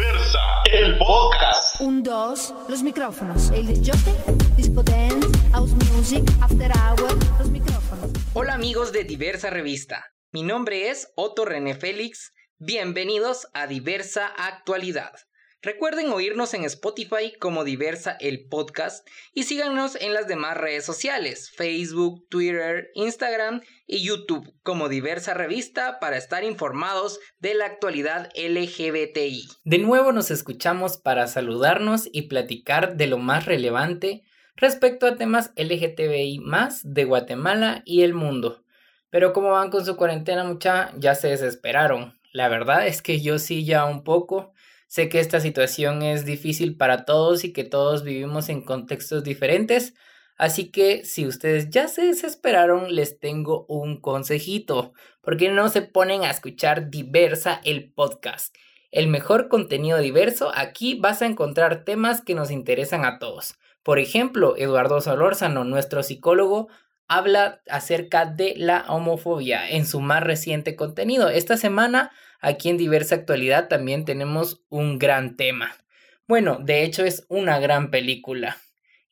Diversa, el podcast. Un, dos, los micrófonos. El disjockey, disco dance, house music, after hour, los micrófonos. Hola amigos de Diversa Revista. Mi nombre es Otto René Félix. Bienvenidos a Diversa Actualidad. Recuerden oírnos en Spotify como Diversa el Podcast y síganos en las demás redes sociales, Facebook, Twitter, Instagram y YouTube como Diversa Revista para estar informados de la actualidad LGBTI. De nuevo nos escuchamos para saludarnos y platicar de lo más relevante respecto a temas LGTBI de Guatemala y el mundo. Pero como van con su cuarentena mucha, ya se desesperaron. La verdad es que yo sí ya un poco Sé que esta situación es difícil para todos y que todos vivimos en contextos diferentes, así que si ustedes ya se desesperaron, les tengo un consejito. ¿Por qué no se ponen a escuchar Diversa el podcast? El mejor contenido diverso, aquí vas a encontrar temas que nos interesan a todos. Por ejemplo, Eduardo Solórzano, nuestro psicólogo, habla acerca de la homofobia en su más reciente contenido. Esta semana, aquí en Diversa Actualidad, también tenemos un gran tema. Bueno, de hecho es una gran película.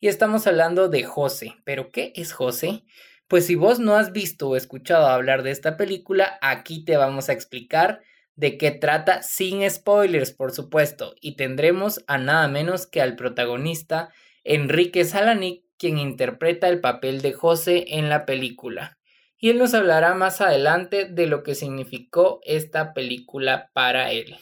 Y estamos hablando de José. ¿Pero qué es José? Pues si vos no has visto o escuchado hablar de esta película, aquí te vamos a explicar de qué trata sin spoilers, por supuesto. Y tendremos a nada menos que al protagonista Enrique Salanic quien interpreta el papel de José en la película. Y él nos hablará más adelante de lo que significó esta película para él.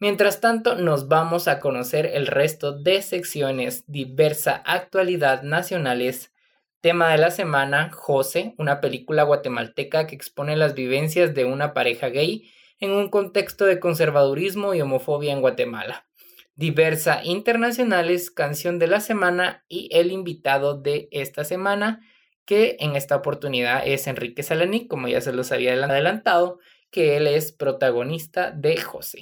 Mientras tanto, nos vamos a conocer el resto de secciones diversa actualidad nacionales. Tema de la semana, José, una película guatemalteca que expone las vivencias de una pareja gay en un contexto de conservadurismo y homofobia en Guatemala. Diversa Internacionales, canción de la semana y el invitado de esta semana, que en esta oportunidad es Enrique Salanic, como ya se los había adelantado, que él es protagonista de José.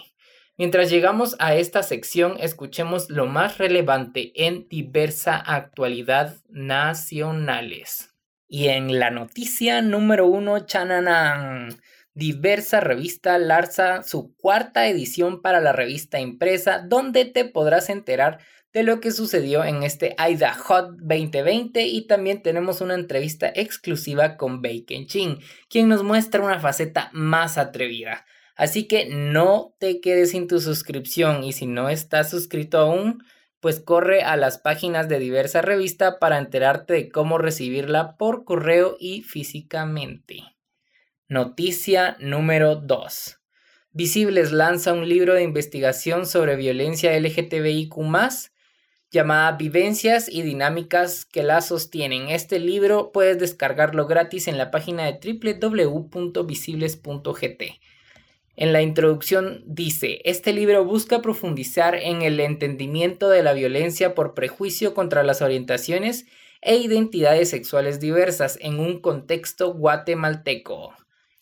Mientras llegamos a esta sección, escuchemos lo más relevante en diversa actualidad nacionales. Y en la noticia número uno, chananán diversa revista Larsa su cuarta edición para la revista impresa, donde te podrás enterar de lo que sucedió en este AIDA Hot 2020 y también tenemos una entrevista exclusiva con Bacon Chin, quien nos muestra una faceta más atrevida. Así que no te quedes sin tu suscripción y si no estás suscrito aún, pues corre a las páginas de diversa revista para enterarte de cómo recibirla por correo y físicamente. Noticia número 2. Visibles lanza un libro de investigación sobre violencia LGTBIQ llamada Vivencias y Dinámicas que la sostienen. Este libro puedes descargarlo gratis en la página de www.visibles.gt. En la introducción dice, este libro busca profundizar en el entendimiento de la violencia por prejuicio contra las orientaciones e identidades sexuales diversas en un contexto guatemalteco.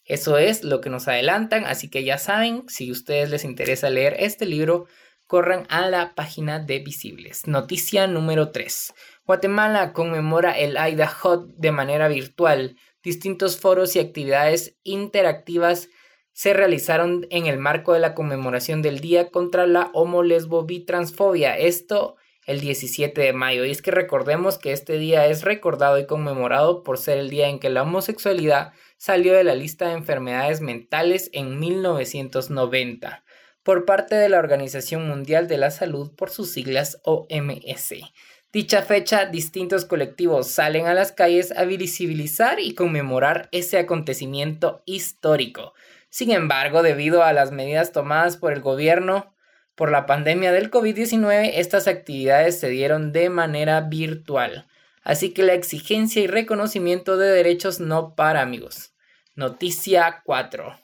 Eso es lo que nos adelantan, así que ya saben, si a ustedes les interesa leer este libro, corran a la página de Visibles. Noticia número 3. Guatemala conmemora el AIDA Hot de manera virtual. Distintos foros y actividades interactivas se realizaron en el marco de la conmemoración del Día contra la Homo Lesbo Transfobia. Esto el 17 de mayo. Y es que recordemos que este día es recordado y conmemorado por ser el día en que la homosexualidad salió de la lista de enfermedades mentales en 1990 por parte de la Organización Mundial de la Salud por sus siglas OMS. Dicha fecha, distintos colectivos salen a las calles a visibilizar y conmemorar ese acontecimiento histórico. Sin embargo, debido a las medidas tomadas por el gobierno, por la pandemia del COVID-19, estas actividades se dieron de manera virtual. Así que la exigencia y reconocimiento de derechos no para amigos. Noticia 4.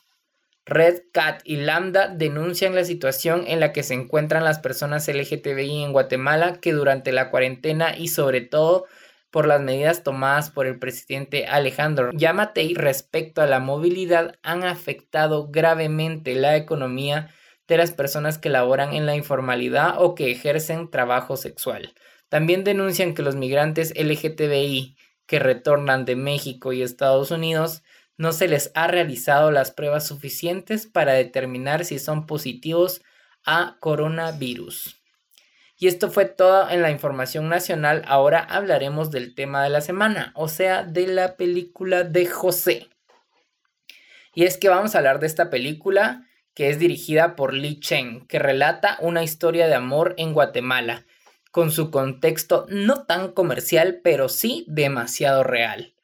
Red Cat y Lambda denuncian la situación en la que se encuentran las personas LGTBI en Guatemala que durante la cuarentena y sobre todo por las medidas tomadas por el presidente Alejandro Yamatei respecto a la movilidad han afectado gravemente la economía de las personas que laboran en la informalidad o que ejercen trabajo sexual. También denuncian que los migrantes LGTBI que retornan de México y Estados Unidos no se les ha realizado las pruebas suficientes para determinar si son positivos a coronavirus. Y esto fue todo en la información nacional. Ahora hablaremos del tema de la semana, o sea, de la película de José. Y es que vamos a hablar de esta película que es dirigida por Li Cheng, que relata una historia de amor en Guatemala, con su contexto no tan comercial, pero sí demasiado real.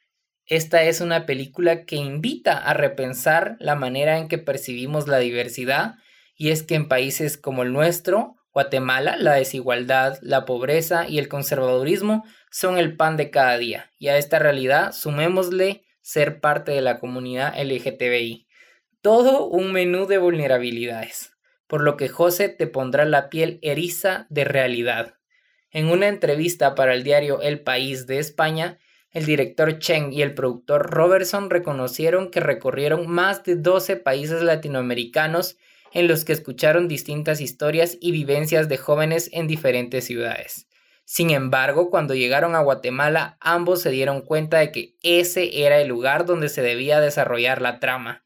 Esta es una película que invita a repensar la manera en que percibimos la diversidad, y es que en países como el nuestro, Guatemala, la desigualdad, la pobreza y el conservadurismo son el pan de cada día, y a esta realidad sumémosle ser parte de la comunidad LGTBI. Todo un menú de vulnerabilidades, por lo que José te pondrá la piel eriza de realidad. En una entrevista para el diario El País de España, el director Chen y el productor Robertson reconocieron que recorrieron más de 12 países latinoamericanos en los que escucharon distintas historias y vivencias de jóvenes en diferentes ciudades. Sin embargo, cuando llegaron a Guatemala, ambos se dieron cuenta de que ese era el lugar donde se debía desarrollar la trama.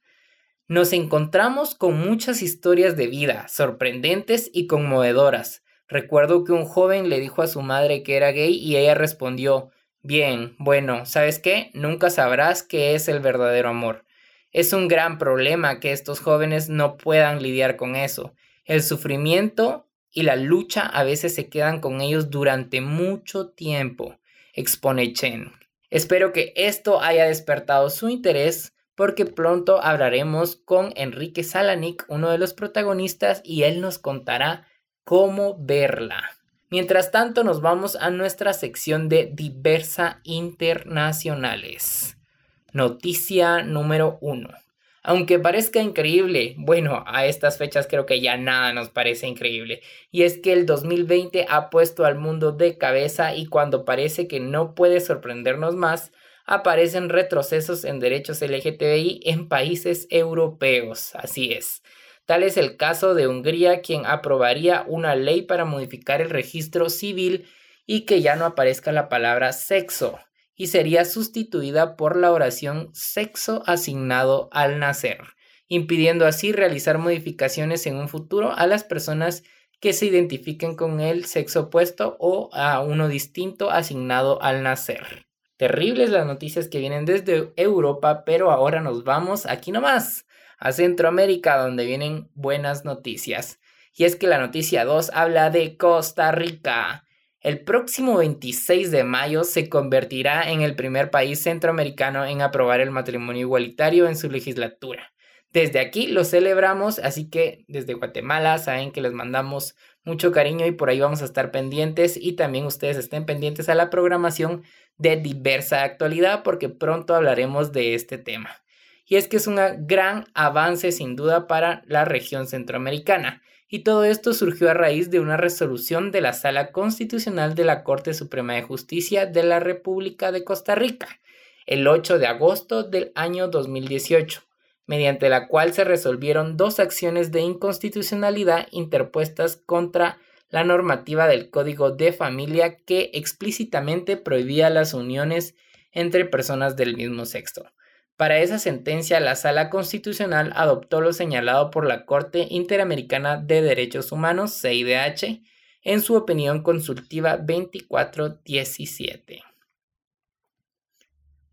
Nos encontramos con muchas historias de vida, sorprendentes y conmovedoras. Recuerdo que un joven le dijo a su madre que era gay y ella respondió, Bien, bueno, ¿sabes qué? Nunca sabrás qué es el verdadero amor. Es un gran problema que estos jóvenes no puedan lidiar con eso. El sufrimiento y la lucha a veces se quedan con ellos durante mucho tiempo, expone Chen. Espero que esto haya despertado su interés porque pronto hablaremos con Enrique Salanic, uno de los protagonistas, y él nos contará cómo verla. Mientras tanto, nos vamos a nuestra sección de Diversa Internacionales. Noticia número uno. Aunque parezca increíble, bueno, a estas fechas creo que ya nada nos parece increíble. Y es que el 2020 ha puesto al mundo de cabeza y cuando parece que no puede sorprendernos más, aparecen retrocesos en derechos LGTBI en países europeos. Así es. Tal es el caso de Hungría, quien aprobaría una ley para modificar el registro civil y que ya no aparezca la palabra sexo y sería sustituida por la oración sexo asignado al nacer, impidiendo así realizar modificaciones en un futuro a las personas que se identifiquen con el sexo opuesto o a uno distinto asignado al nacer. Terribles las noticias que vienen desde Europa, pero ahora nos vamos aquí nomás, a Centroamérica, donde vienen buenas noticias. Y es que la noticia 2 habla de Costa Rica. El próximo 26 de mayo se convertirá en el primer país centroamericano en aprobar el matrimonio igualitario en su legislatura. Desde aquí lo celebramos, así que desde Guatemala saben que les mandamos mucho cariño y por ahí vamos a estar pendientes y también ustedes estén pendientes a la programación de diversa actualidad porque pronto hablaremos de este tema. Y es que es un gran avance sin duda para la región centroamericana y todo esto surgió a raíz de una resolución de la Sala Constitucional de la Corte Suprema de Justicia de la República de Costa Rica, el 8 de agosto del año 2018, mediante la cual se resolvieron dos acciones de inconstitucionalidad interpuestas contra la normativa del Código de Familia que explícitamente prohibía las uniones entre personas del mismo sexo. Para esa sentencia, la Sala Constitucional adoptó lo señalado por la Corte Interamericana de Derechos Humanos, CIDH, en su opinión consultiva 2417.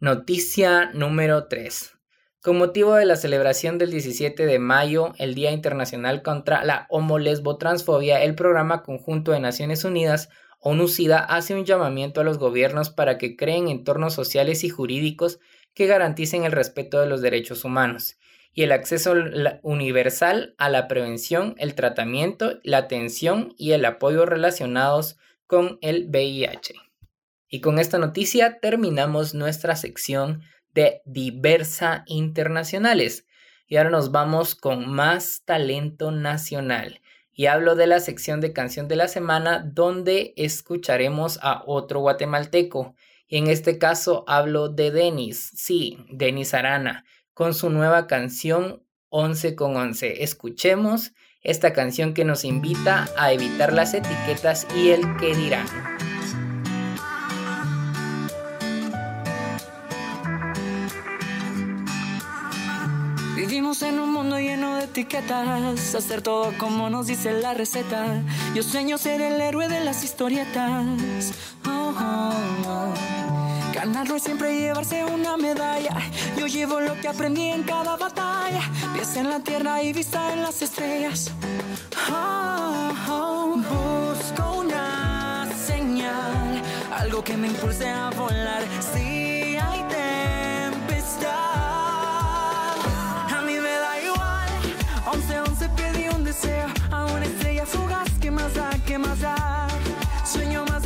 Noticia número 3. Con motivo de la celebración del 17 de mayo, el Día Internacional contra la Homo-Lesbo-Transfobia, el Programa Conjunto de Naciones Unidas, ONUCIDA, hace un llamamiento a los gobiernos para que creen entornos sociales y jurídicos que garanticen el respeto de los derechos humanos y el acceso universal a la prevención, el tratamiento, la atención y el apoyo relacionados con el VIH. Y con esta noticia terminamos nuestra sección de Diversa Internacionales. Y ahora nos vamos con más talento nacional. Y hablo de la sección de canción de la semana donde escucharemos a otro guatemalteco. En este caso hablo de Denis, sí, Denis Arana, con su nueva canción 11 con 11. Escuchemos esta canción que nos invita a evitar las etiquetas y el que dirán. Vivimos en un mundo lleno de etiquetas, hacer todo como nos dice la receta. Yo sueño ser el héroe de las historietas. Ganarlo es siempre llevarse una medalla. Yo llevo lo que aprendí en cada batalla. Pies en la tierra y vista en las estrellas. Oh, oh. Busco una señal, algo que me impulse a volar. Si hay tempestad, a mí me da igual. Once, once pedí un deseo a una estrella fugaz. ¿Qué más da? ¿Qué más da? Sueño más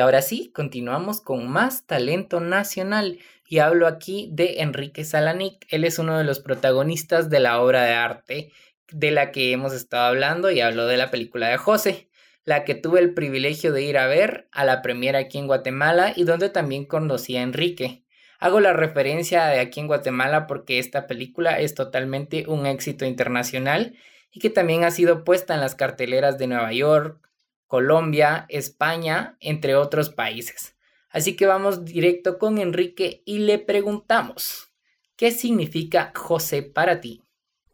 ahora sí, continuamos con más talento nacional. Y hablo aquí de Enrique Salanic. Él es uno de los protagonistas de la obra de arte de la que hemos estado hablando y hablo de la película de José, la que tuve el privilegio de ir a ver a la premiera aquí en Guatemala y donde también conocí a Enrique. Hago la referencia de aquí en Guatemala porque esta película es totalmente un éxito internacional y que también ha sido puesta en las carteleras de Nueva York, Colombia, España, entre otros países. Así que vamos directo con Enrique y le preguntamos, ¿qué significa José para ti?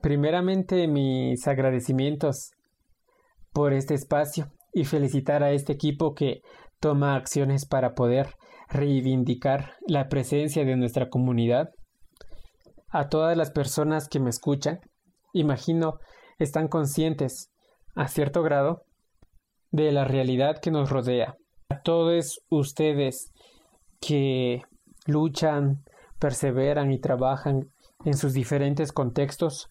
Primeramente mis agradecimientos por este espacio y felicitar a este equipo que toma acciones para poder reivindicar la presencia de nuestra comunidad. A todas las personas que me escuchan, imagino están conscientes, a cierto grado, de la realidad que nos rodea. A todos ustedes que luchan, perseveran y trabajan en sus diferentes contextos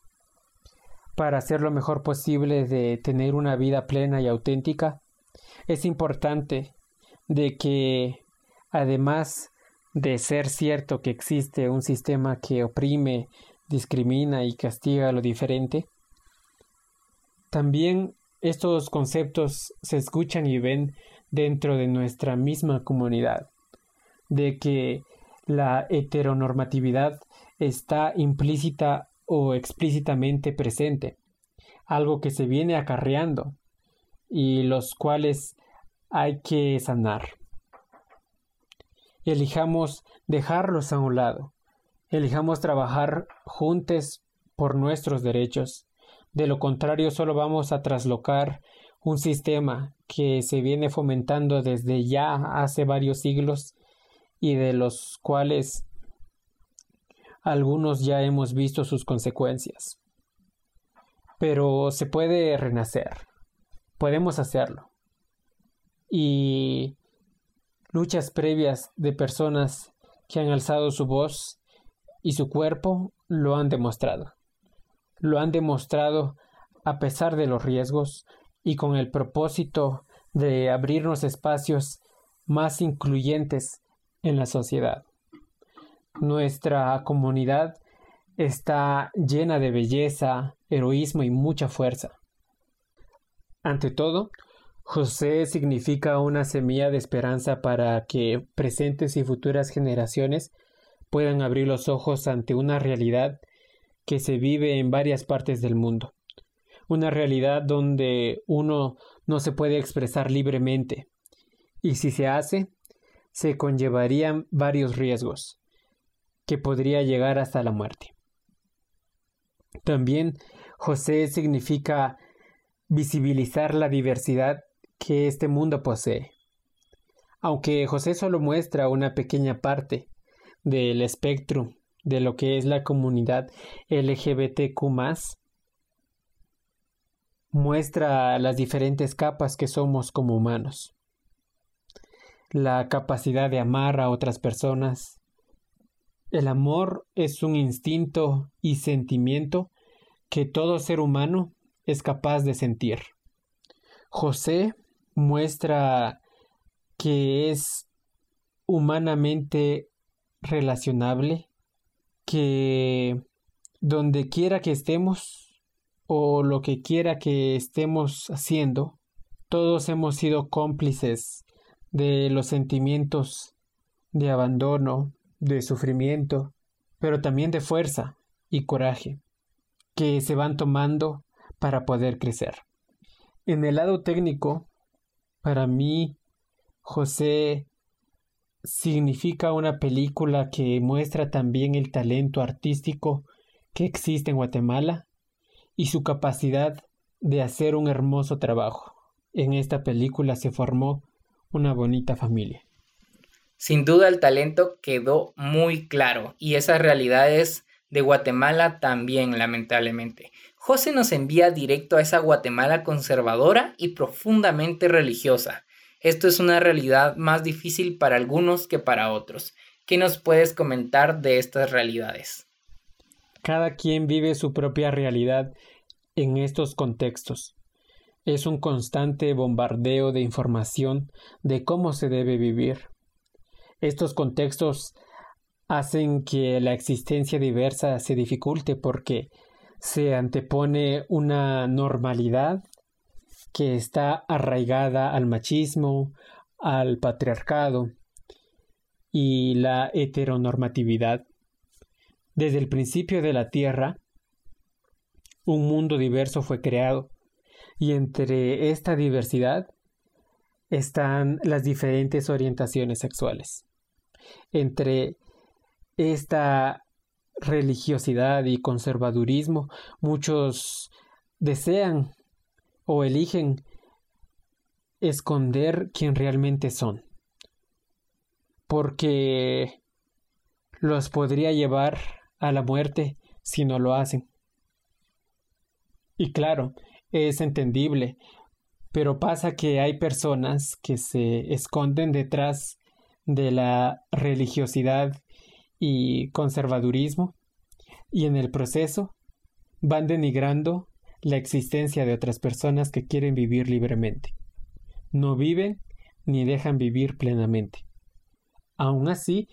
para hacer lo mejor posible de tener una vida plena y auténtica, es importante de que además de ser cierto que existe un sistema que oprime, discrimina y castiga lo diferente, también estos conceptos se escuchan y ven dentro de nuestra misma comunidad, de que la heteronormatividad está implícita o explícitamente presente, algo que se viene acarreando y los cuales hay que sanar. Elijamos dejarlos a un lado, elijamos trabajar juntos por nuestros derechos, de lo contrario solo vamos a traslocar un sistema que se viene fomentando desde ya hace varios siglos y de los cuales algunos ya hemos visto sus consecuencias. Pero se puede renacer, podemos hacerlo. Y luchas previas de personas que han alzado su voz y su cuerpo lo han demostrado. Lo han demostrado a pesar de los riesgos y con el propósito de abrirnos espacios más incluyentes en la sociedad. Nuestra comunidad está llena de belleza, heroísmo y mucha fuerza. Ante todo, José significa una semilla de esperanza para que presentes y futuras generaciones puedan abrir los ojos ante una realidad que se vive en varias partes del mundo. Una realidad donde uno no se puede expresar libremente. Y si se hace, se conllevarían varios riesgos, que podría llegar hasta la muerte. También José significa visibilizar la diversidad que este mundo posee. Aunque José solo muestra una pequeña parte del espectro de lo que es la comunidad LGBTQ, muestra las diferentes capas que somos como humanos. La capacidad de amar a otras personas. El amor es un instinto y sentimiento que todo ser humano es capaz de sentir. José muestra que es humanamente relacionable, que donde quiera que estemos, o lo que quiera que estemos haciendo, todos hemos sido cómplices de los sentimientos de abandono, de sufrimiento, pero también de fuerza y coraje que se van tomando para poder crecer. En el lado técnico, para mí, José significa una película que muestra también el talento artístico que existe en Guatemala y su capacidad de hacer un hermoso trabajo. En esta película se formó una bonita familia. Sin duda el talento quedó muy claro y esas realidades de Guatemala también, lamentablemente. José nos envía directo a esa Guatemala conservadora y profundamente religiosa. Esto es una realidad más difícil para algunos que para otros. ¿Qué nos puedes comentar de estas realidades? Cada quien vive su propia realidad en estos contextos. Es un constante bombardeo de información de cómo se debe vivir. Estos contextos hacen que la existencia diversa se dificulte porque se antepone una normalidad que está arraigada al machismo, al patriarcado y la heteronormatividad. Desde el principio de la Tierra, un mundo diverso fue creado y entre esta diversidad están las diferentes orientaciones sexuales. Entre esta religiosidad y conservadurismo, muchos desean o eligen esconder quién realmente son, porque los podría llevar a la muerte si no lo hacen. Y claro, es entendible, pero pasa que hay personas que se esconden detrás de la religiosidad y conservadurismo y en el proceso van denigrando la existencia de otras personas que quieren vivir libremente. No viven ni dejan vivir plenamente. Aun así,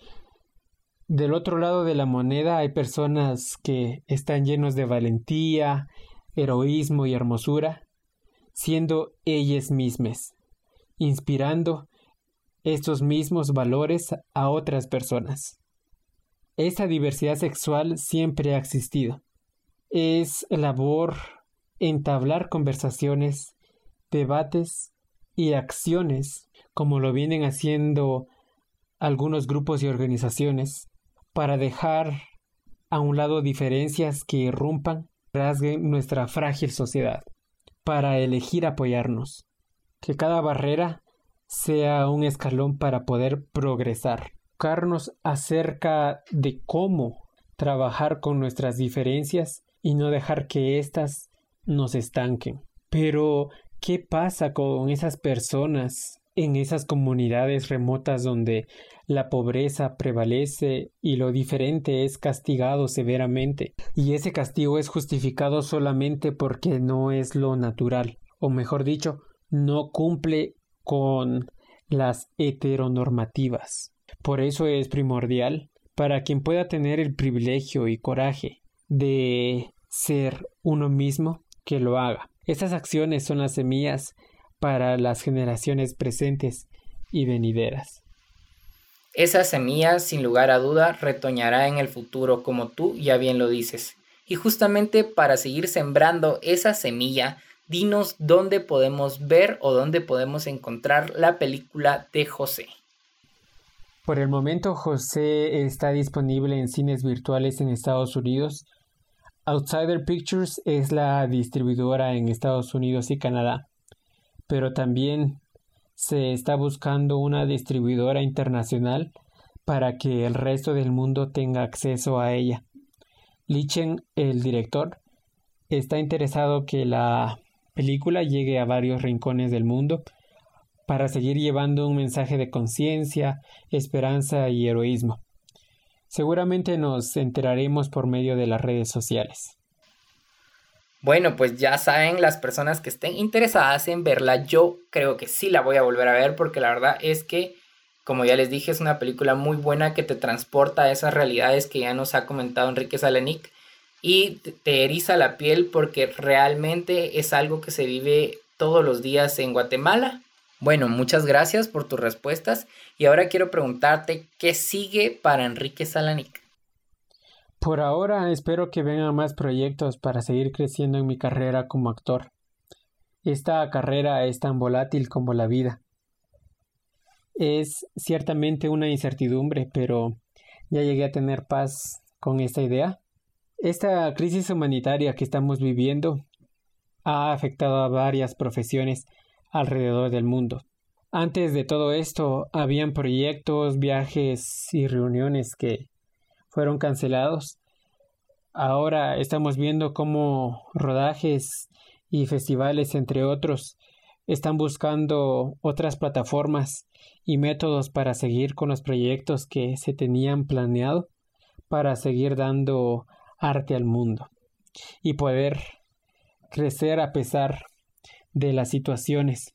del otro lado de la moneda hay personas que están llenos de valentía, heroísmo y hermosura, siendo ellas mismas, inspirando estos mismos valores a otras personas. Esa diversidad sexual siempre ha existido. Es labor entablar conversaciones, debates y acciones, como lo vienen haciendo algunos grupos y organizaciones, para dejar a un lado diferencias que irrumpan rasguen nuestra frágil sociedad, para elegir apoyarnos, que cada barrera sea un escalón para poder progresar, educarnos acerca de cómo trabajar con nuestras diferencias y no dejar que éstas nos estanquen. Pero, ¿qué pasa con esas personas en esas comunidades remotas donde la pobreza prevalece y lo diferente es castigado severamente, y ese castigo es justificado solamente porque no es lo natural, o mejor dicho, no cumple con las heteronormativas. Por eso es primordial para quien pueda tener el privilegio y coraje de ser uno mismo que lo haga. Estas acciones son las semillas para las generaciones presentes y venideras. Esa semilla, sin lugar a duda, retoñará en el futuro, como tú ya bien lo dices. Y justamente para seguir sembrando esa semilla, dinos dónde podemos ver o dónde podemos encontrar la película de José. Por el momento, José está disponible en cines virtuales en Estados Unidos. Outsider Pictures es la distribuidora en Estados Unidos y Canadá pero también se está buscando una distribuidora internacional para que el resto del mundo tenga acceso a ella. Lichen, el director, está interesado que la película llegue a varios rincones del mundo para seguir llevando un mensaje de conciencia, esperanza y heroísmo. Seguramente nos enteraremos por medio de las redes sociales. Bueno, pues ya saben las personas que estén interesadas en verla, yo creo que sí la voy a volver a ver porque la verdad es que, como ya les dije, es una película muy buena que te transporta a esas realidades que ya nos ha comentado Enrique Salenic y te eriza la piel porque realmente es algo que se vive todos los días en Guatemala. Bueno, muchas gracias por tus respuestas y ahora quiero preguntarte qué sigue para Enrique Salanic. Por ahora espero que vengan más proyectos para seguir creciendo en mi carrera como actor. Esta carrera es tan volátil como la vida. Es ciertamente una incertidumbre, pero ya llegué a tener paz con esta idea. Esta crisis humanitaria que estamos viviendo ha afectado a varias profesiones alrededor del mundo. Antes de todo esto, habían proyectos, viajes y reuniones que fueron cancelados. Ahora estamos viendo cómo rodajes y festivales, entre otros, están buscando otras plataformas y métodos para seguir con los proyectos que se tenían planeado para seguir dando arte al mundo y poder crecer a pesar de las situaciones.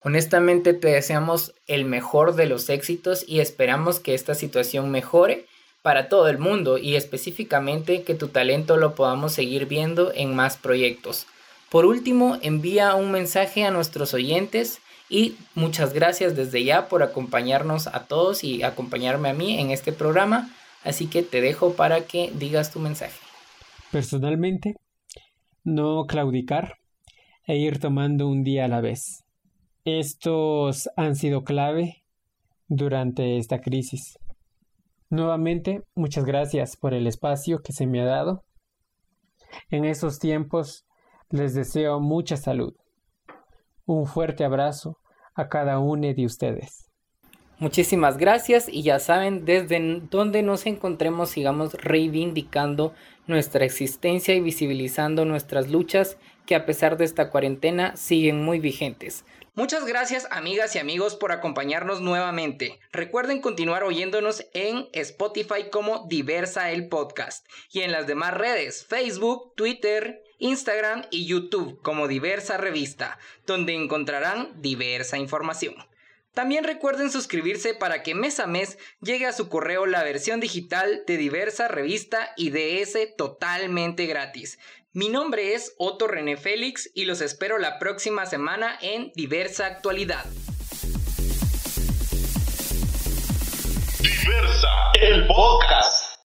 Honestamente te deseamos el mejor de los éxitos y esperamos que esta situación mejore para todo el mundo y específicamente que tu talento lo podamos seguir viendo en más proyectos. Por último, envía un mensaje a nuestros oyentes y muchas gracias desde ya por acompañarnos a todos y acompañarme a mí en este programa. Así que te dejo para que digas tu mensaje. Personalmente, no claudicar e ir tomando un día a la vez. Estos han sido clave durante esta crisis. Nuevamente, muchas gracias por el espacio que se me ha dado. En estos tiempos les deseo mucha salud. Un fuerte abrazo a cada uno de ustedes. Muchísimas gracias y ya saben, desde donde nos encontremos sigamos reivindicando nuestra existencia y visibilizando nuestras luchas que a pesar de esta cuarentena siguen muy vigentes. Muchas gracias amigas y amigos por acompañarnos nuevamente. Recuerden continuar oyéndonos en Spotify como Diversa el Podcast y en las demás redes Facebook, Twitter, Instagram y YouTube como Diversa Revista, donde encontrarán diversa información. También recuerden suscribirse para que mes a mes llegue a su correo la versión digital de diversa revista y ese totalmente gratis. Mi nombre es Otto René Félix y los espero la próxima semana en Diversa Actualidad. Diversa, el podcast.